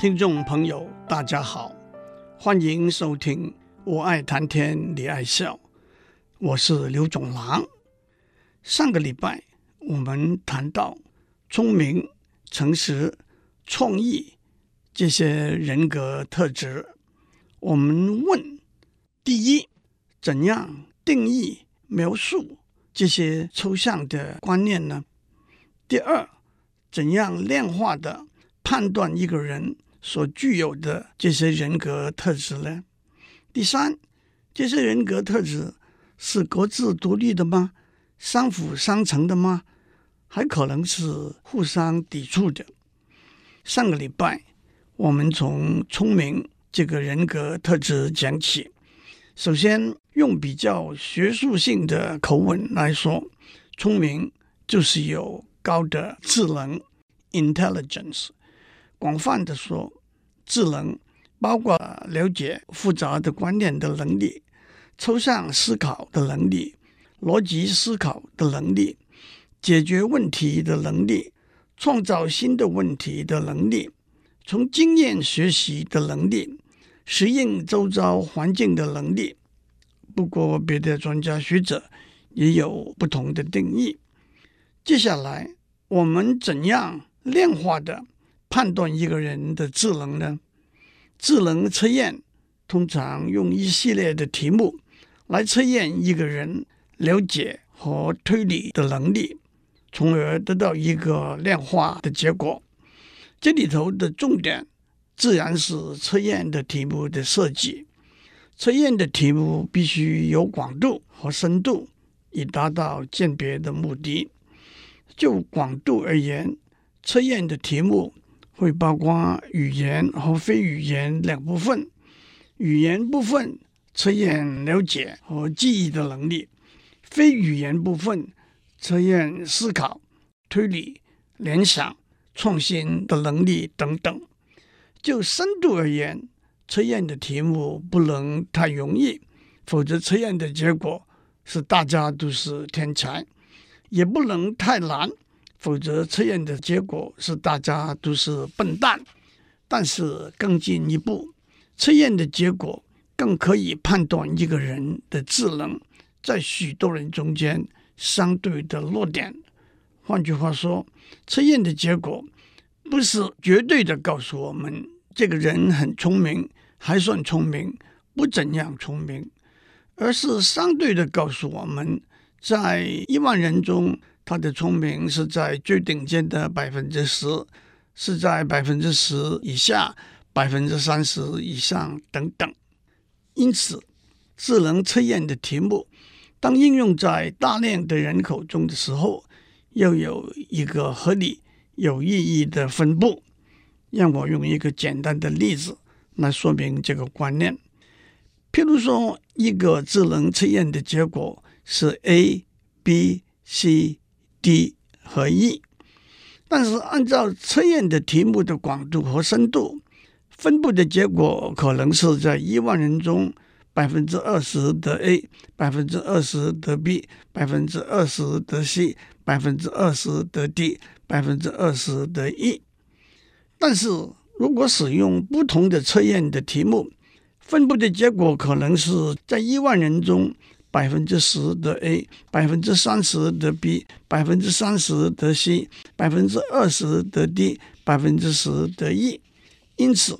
听众朋友，大家好，欢迎收听《我爱谈天，你爱笑》，我是刘总郎。上个礼拜我们谈到聪明、诚实、创意这些人格特质。我们问：第一，怎样定义、描述这些抽象的观念呢？第二，怎样量化的判断一个人所具有的这些人格特质呢？第三，这些人格特质是各自独立的吗？相辅相成的吗？还可能是互相抵触的。上个礼拜，我们从聪明这个人格特质讲起。首先，用比较学术性的口吻来说，聪明就是有高的智能 （intelligence）。广泛的说，智能包括了解复杂的观念的能力、抽象思考的能力、逻辑思考的能力、解决问题的能力、创造新的问题的能力、从经验学习的能力、适应周遭环境的能力。不过，别的专家学者也有不同的定义。接下来，我们怎样量化的判断一个人的智能呢？智能测验通常用一系列的题目来测验一个人了解和推理的能力，从而得到一个量化的结果。这里头的重点自然是测验的题目的设计。测验的题目必须有广度和深度，以达到鉴别的目的。就广度而言，测验的题目。会包括语言和非语言两部分。语言部分测验了解和记忆的能力，非语言部分测验思考、推理、联想、创新的能力等等。就深度而言，测验的题目不能太容易，否则测验的结果是大家都是天才；也不能太难。否则，测验的结果是大家都是笨蛋。但是更进一步，测验的结果更可以判断一个人的智能在许多人中间相对的弱点。换句话说，测验的结果不是绝对的告诉我们这个人很聪明，还算聪明，不怎样聪明，而是相对的告诉我们，在一万人中。他的聪明是在最顶尖的百分之十，是在百分之十以下、百分之三十以上等等。因此，智能测验的题目当应用在大量的人口中的时候，要有一个合理、有意义的分布。让我用一个简单的例子来说明这个观念。譬如说，一个智能测验的结果是 A、B、C。D 和 E，但是按照测验的题目的广度和深度，分布的结果可能是在一万人中百分之二十得 A，百分之二十得 B，百分之二十得 C，百分之二十得 D，百分之二十得 E。但是如果使用不同的测验的题目，分布的结果可能是在一万人中。百分之十的 A，百分之三十的 B，百分之三十的 C，百分之二十的 D，百分之十的 E。因此，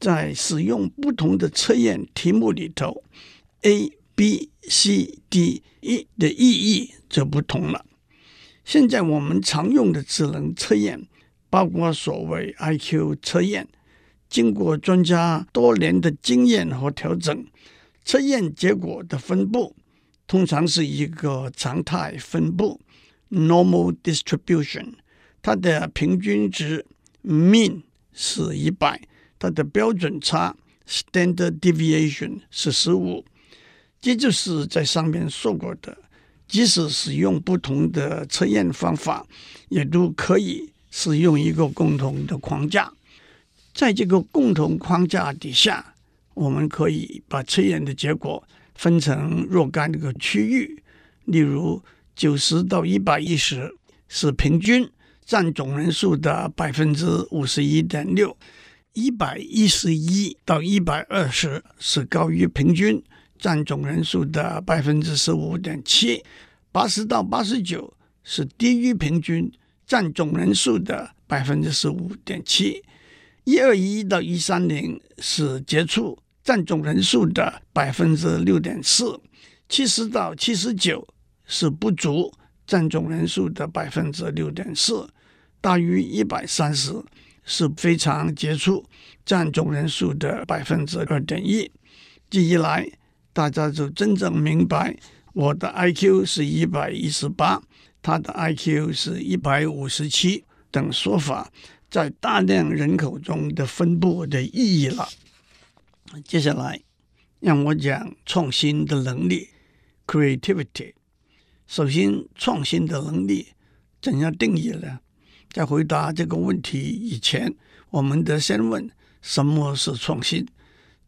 在使用不同的测验题目里头，A、B、C、D、E 的意义就不同了。现在我们常用的智能测验，包括所谓 IQ 测验，经过专家多年的经验和调整，测验结果的分布。通常是一个常态分布 （normal distribution），它的平均值 （mean） 是一百，它的标准差 （standard deviation） 是十五。这就是在上面说过的，即使使用不同的测验方法，也都可以使用一个共同的框架。在这个共同框架底下，我们可以把测验的结果。分成若干个区域，例如九十到一百一十是平均，占总人数的百分之五十一点六；一百一十一到一百二十是高于平均，占总人数的百分之十五点七；八十到八十九是低于平均，占总人数的百分之十五点七；一二一到一三零是杰出，占总人数的百分之六点四；七十到七十九是不足，占总人数的百分之六点四；大于一百三十。是非常杰出，占总人数的百分之二点一。这一来，大家就真正明白我的 IQ 是一百一十八，他的 IQ 是一百五十七等说法，在大量人口中的分布的意义了。接下来，让我讲创新的能力 （creativity）。首先，创新的能力怎样定义呢？在回答这个问题以前，我们得先问什么是创新。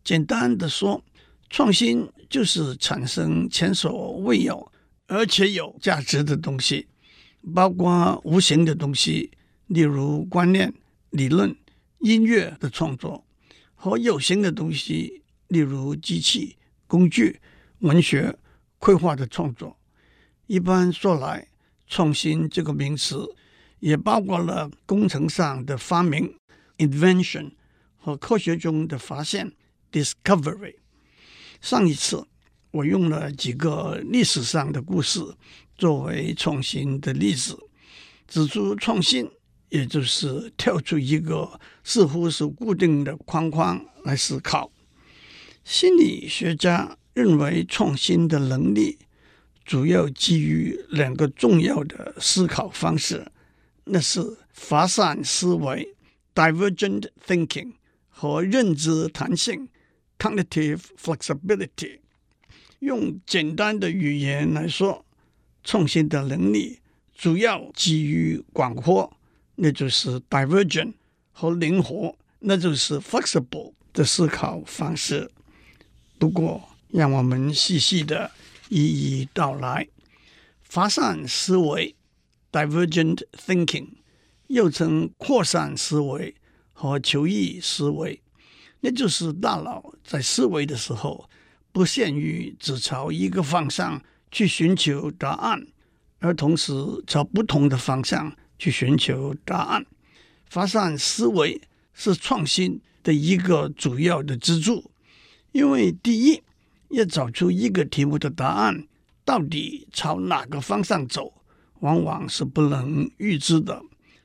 简单的说，创新就是产生前所未有而且有价值的东西，包括无形的东西，例如观念、理论、音乐的创作，和有形的东西，例如机器、工具、文学、绘画的创作。一般说来，创新这个名词。也包括了工程上的发明 （invention） 和科学中的发现 （discovery）。上一次我用了几个历史上的故事作为创新的例子，指出创新也就是跳出一个似乎是固定的框框来思考。心理学家认为，创新的能力主要基于两个重要的思考方式。那是发散思维 （divergent thinking） 和认知弹性 （cognitive flexibility）。用简单的语言来说，创新的能力主要基于广阔，那就是 divergent 和灵活，那就是 flexible 的思考方式。不过，让我们细细的一一道来，发散思维。Divergent thinking 又称扩散思维和求异思维，那就是大脑在思维的时候，不限于只朝一个方向去寻求答案，而同时朝不同的方向去寻求答案。发散思维是创新的一个主要的支柱，因为第一，要找出一个题目的答案到底朝哪个方向走。往往是不能预知的，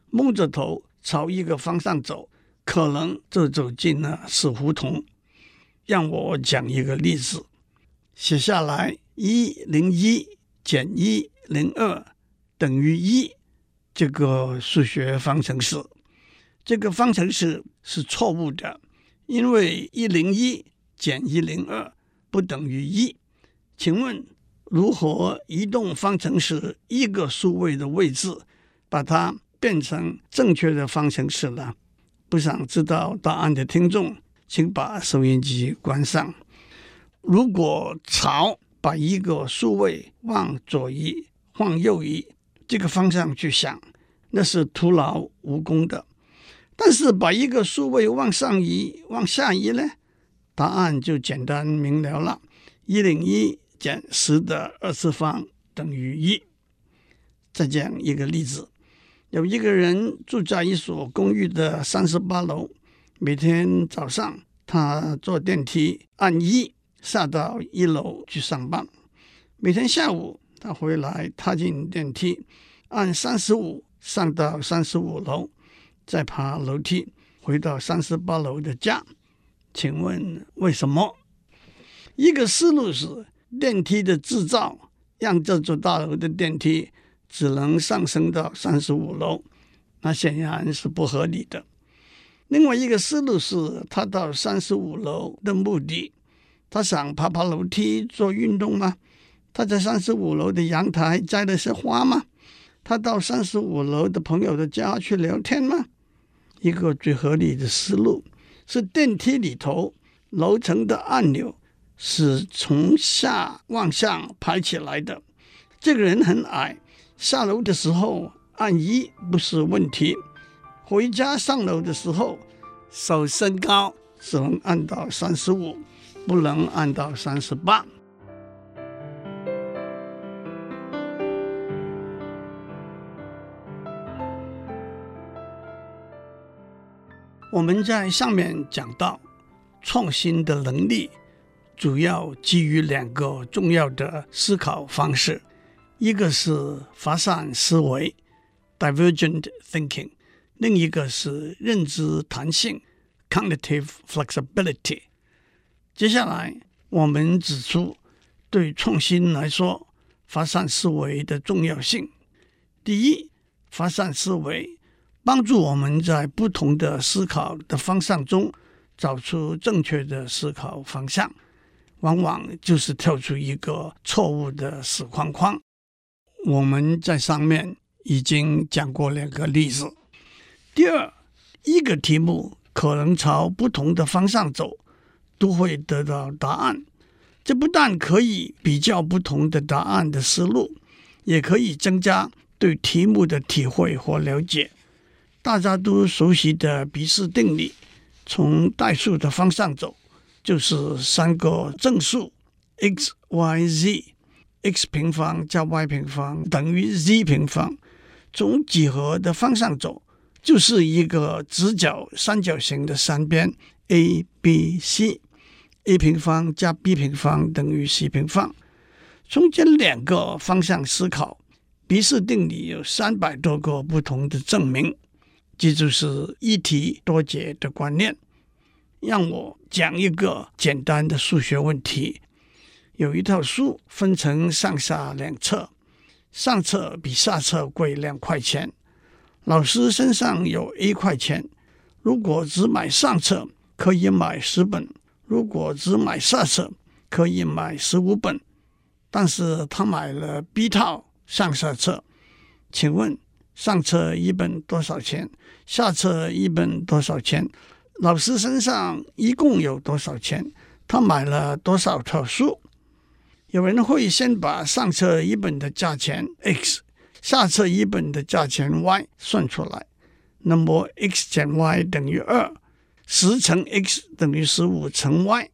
蒙着头朝一个方向走，可能就走进了死胡同。让我讲一个例子，写下来：一零一减一零二等于一，这个数学方程式。这个方程式是错误的，因为一零一减一零二不等于一。请问？如何移动方程式一个数位的位置，把它变成正确的方程式呢？不想知道答案的听众，请把收音机关上。如果朝把一个数位往左移、往右移这个方向去想，那是徒劳无功的。但是把一个数位往上移、往下移呢？答案就简单明了了。一零一。减十的二次方等于一。再讲一个例子：有一个人住在一所公寓的三十八楼，每天早上他坐电梯按一下到一楼去上班；每天下午他回来踏进电梯按三十五上到三十五楼，再爬楼梯回到三十八楼的家。请问为什么？一个思路是。电梯的制造让这座大楼的电梯只能上升到三十五楼，那显然是不合理的。另外一个思路是，他到三十五楼的目的，他想爬爬楼梯做运动吗？他在三十五楼的阳台摘了些花吗？他到三十五楼的朋友的家去聊天吗？一个最合理的思路是，电梯里头楼层的按钮。是从下往上排起来的。这个人很矮，下楼的时候按一不是问题，回家上楼的时候手升高只能按到三十五，不能按到三十八。我们在上面讲到，创新的能力主要基于两个重要的思考方式，一个是发散思维 （divergent thinking），另一个是认知弹性 （cognitive flexibility）。接下来，我们指出对创新来说，发散思维的重要性。第一，发散思维。帮助我们在不同的思考的方向中找出正确的思考方向，往往就是跳出一个错误的死框框。我们在上面已经讲过两个例子。第二，一个题目可能朝不同的方向走，都会得到答案。这不但可以比较不同的答案的思路，也可以增加对题目的体会和了解。大家都熟悉的毕氏定理，从代数的方向走，就是三个正数 x、y、z，x 平方加 y 平方等于 z 平方；从几何的方向走，就是一个直角三角形的三边 a、b、c，a 平方加 b 平方等于 c 平方。从这两个方向思考，毕氏定理有三百多个不同的证明。这就是一题多解的观念。让我讲一个简单的数学问题：有一套书分成上下两册，上册比下册贵两块钱。老师身上有一块钱，如果只买上册，可以买十本；如果只买下册，可以买十五本。但是他买了 B 套上下册，请问？上册一本多少钱？下册一本多少钱？老师身上一共有多少钱？他买了多少套书？有人会先把上册一本的价钱 x，下册一本的价钱 y 算出来。那么 x 减 y 等于二，十乘 x 等于十五乘 y，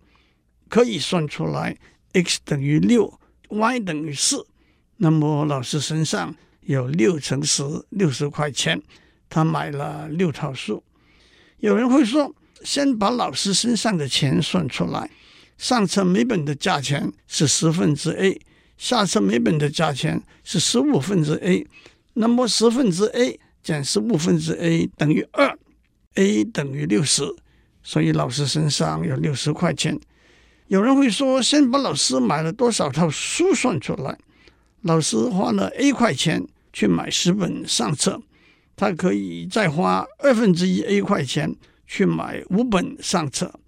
可以算出来 x 等于六，y 等于四。那么老师身上。有六乘十，六十块钱，他买了六套书。有人会说，先把老师身上的钱算出来，上册每本的价钱是十分之 a，下册每本的价钱是十五分之 a，那么十分之 a 减十五分之 a 等于二，a 等于六十，所以老师身上有六十块钱。有人会说，先把老师买了多少套书算出来，老师花了 a 块钱。去买十本上册，他可以再花二分之一 a 块钱去买五本上册，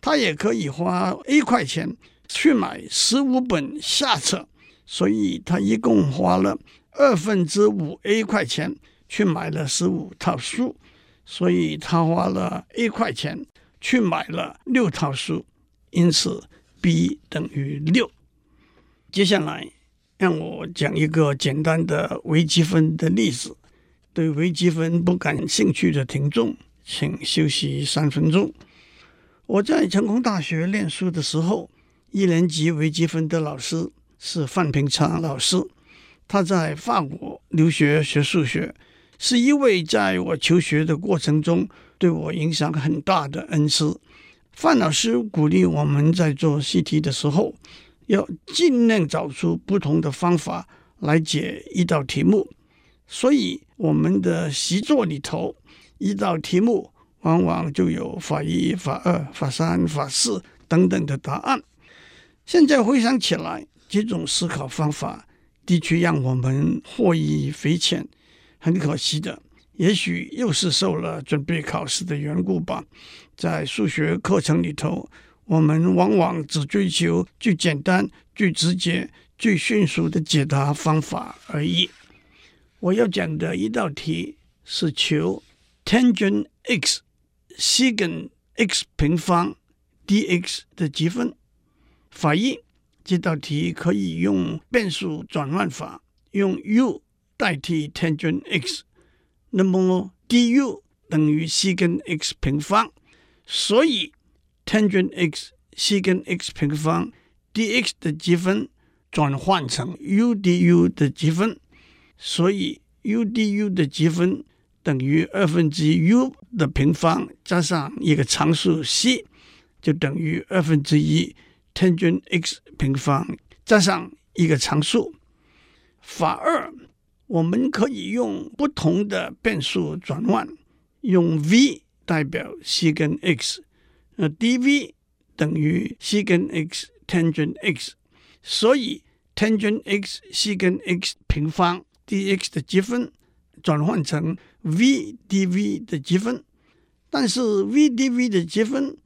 他也可以花 a 块钱去买十五本下册，所以他一共花了二分之五 a 块钱去买了十五套书，所以他花了 a 块钱去买了六套书，因此 b 等于六。接下来。让我讲一个简单的微积分的例子。对微积分不感兴趣的听众，请休息三分钟。我在成功大学念书的时候，一年级微积分的老师是范平昌老师。他在法国留学学数学，是一位在我求学的过程中对我影响很大的恩师。范老师鼓励我们在做习题的时候，要尽量找出不同的方法来解一道题目，所以我们的习作里头，一道题目往往就有法一、法二、法三、法四等等的答案。现在回想起来，这种思考方法的确让我们获益匪浅。很可惜的，也许又是受了准备考试的缘故吧，在数学课程里头。我们往往只追求最简单、最直接、最迅速的解答方法而已。我要讲的一道题是求 tangent x secant x 平方 dx 的积分。法一，这道题可以用变数转换法，用 u 代替 tangent x，那么 du 等于 secant x 平方。所以 tangent x 西跟 x 平方 dx 的积分转换成 u du 的积分，所以 u du 的积分等于二分之一 u 的平方加上一个常数 c，就等于二分之一 tangent x 平方加上一个常数。法二，我们可以用不同的变数转换，用 v 代表 c 跟 x，那 dv 等于 c 跟 x tangent x，所以 tangent x 西跟 x 平方 dx 的积分转换成 v dv 的积分，但是 v dv 的积分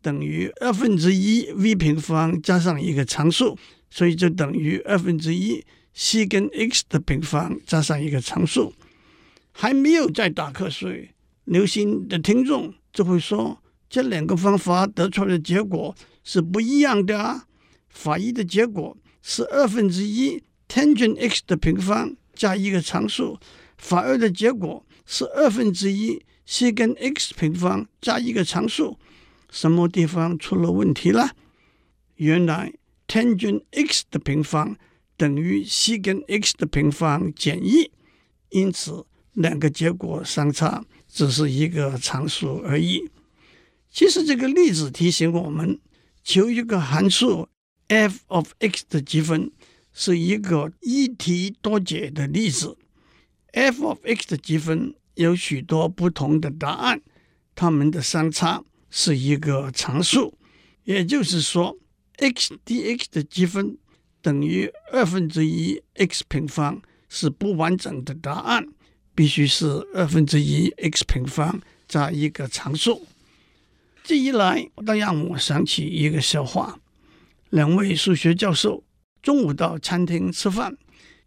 等于二分之一 v 平方加上一个常数，所以就等于二分之一。西跟 x 的平方加上一个常数，还没有在打瞌睡。留心的听众就会说，这两个方法得出来的结果是不一样的啊。法一的结果是二分之一 tangent x 的平方加一个常数，反而的结果是二分之一西跟 x 平方加一个常数。什么地方出了问题了？原来 tangent x 的平方。等于西跟 x 的平方减一，因此两个结果相差只是一个常数而已。其实这个例子提醒我们，求一个函数 f of x 的积分是一个一题多解的例子。f of x 的积分有许多不同的答案，它们的相差是一个常数，也就是说，x dx 的积分。等于二分之一 x 平方是不完整的答案，必须是二分之一 x 平方加一个常数。这一来，倒让我想起一个笑话：两位数学教授中午到餐厅吃饭，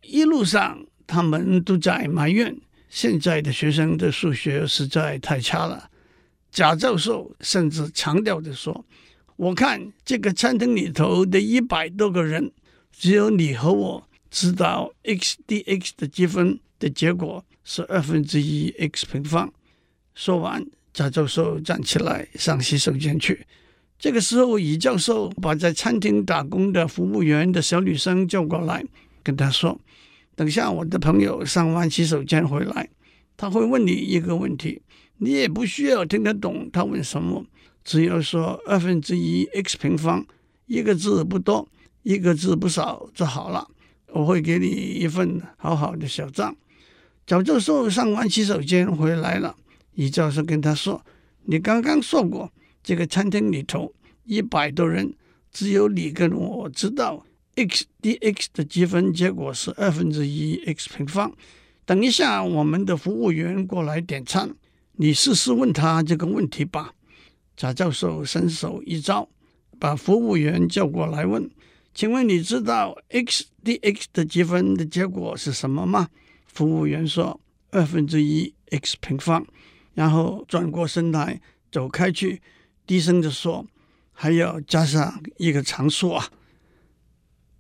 一路上他们都在埋怨现在的学生的数学实在太差了。贾教授甚至强调地说：“我看这个餐厅里头的一百多个人。”只有你和我知道 x dx 的积分的结果是二分之一 x 平方。说完，贾教授站起来上洗手间去。这个时候，乙教授把在餐厅打工的服务员的小女生叫过来，跟她说：“等下我的朋友上完洗手间回来，他会问你一个问题，你也不需要听得懂他问什么，只要说二分之一 x 平方，一个字不多。”一个字不少就好了，我会给你一份好好的小账。贾教授上完洗手间回来了，乙教授跟他说：“你刚刚说过，这个餐厅里头一百多人，只有你跟我知道 x dx 的积分结果是二分之一 x 平方。等一下我们的服务员过来点餐，你试试问他这个问题吧。”贾教授伸手一招，把服务员叫过来问。请问你知道 x dx 的积分的结果是什么吗？服务员说二分之一 x 平方，然后转过身来走开去，低声地说还要加上一个常数啊。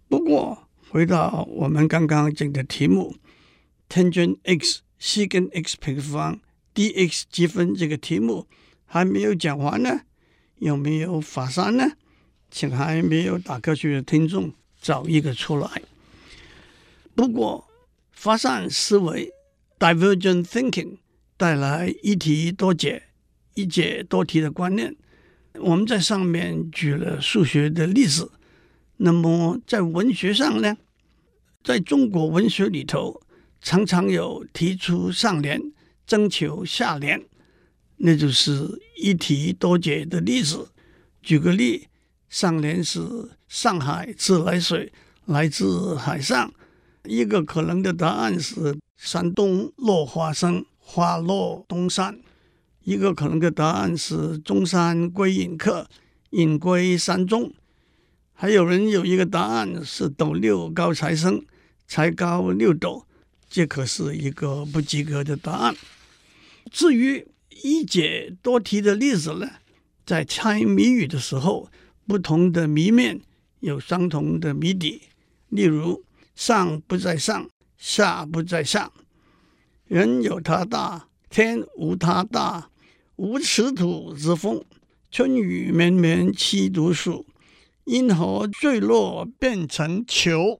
不过回到我们刚刚讲的题目，tangent x 西跟 x 平方 dx 积分这个题目还没有讲完呢，有没有法三呢？请还没有打瞌睡的听众找一个出来。不过，发散思维 （divergent thinking） 带来一题多解、一解多题的观念。我们在上面举了数学的例子，那么在文学上呢？在中国文学里头，常常有提出上联、征求下联，那就是一题多解的例子。举个例。上联是上海自来水来自海上，一个可能的答案是山东落花生，花落东山；一个可能的答案是中山归隐客，隐归山中；还有人有一个答案是斗六高材生，才高六斗，这可是一个不及格的答案。至于一解多题的例子呢，在猜谜语的时候。不同的谜面有相同的谜底，例如上不在上，下不在下，人有他大，天无他大，无尺土之风，春雨绵绵七读书，银河坠落变成球，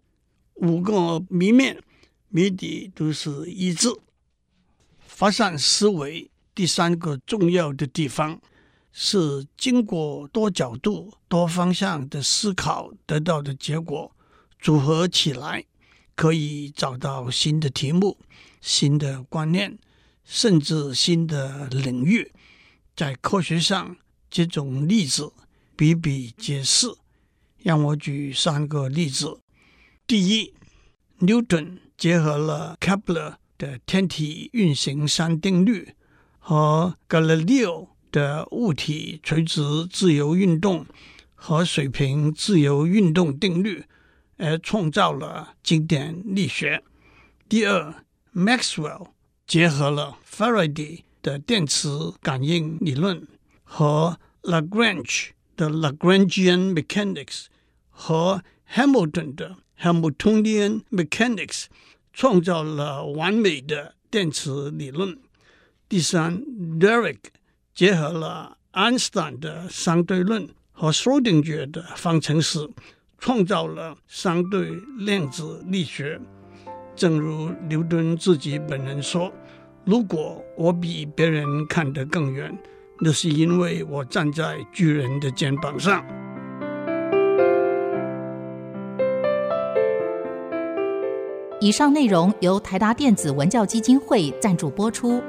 五个谜面，谜底都是一致。发散思维第三个重要的地方是，经过多角度、多方向的思考得到的结果，组合起来可以找到新的题目、新的观念，甚至新的领域。在科学上，这种例子比比皆是。让我举三个例子：第一，牛顿结合了 Kepler 的天体运行三定律和 Galileo 的物体垂直自由运动和水平自由运动定律，而创造了经典力学。第二，Maxwell 结合了 Faraday 的电磁感应理论和 Lagrange 的 Lagrangian mechanics 和 Hamilton 的 Hamiltonian mechanics。创造了完美的电磁理论。第三，Dirac 结合了爱因斯坦的相对论和薛定谔的方程式，创造了相对量子力学。正如牛顿自己本人说：“如果我比别人看得更远，那是因为我站在巨人的肩膀上。”以上内容由台达电子文教基金会赞助播出。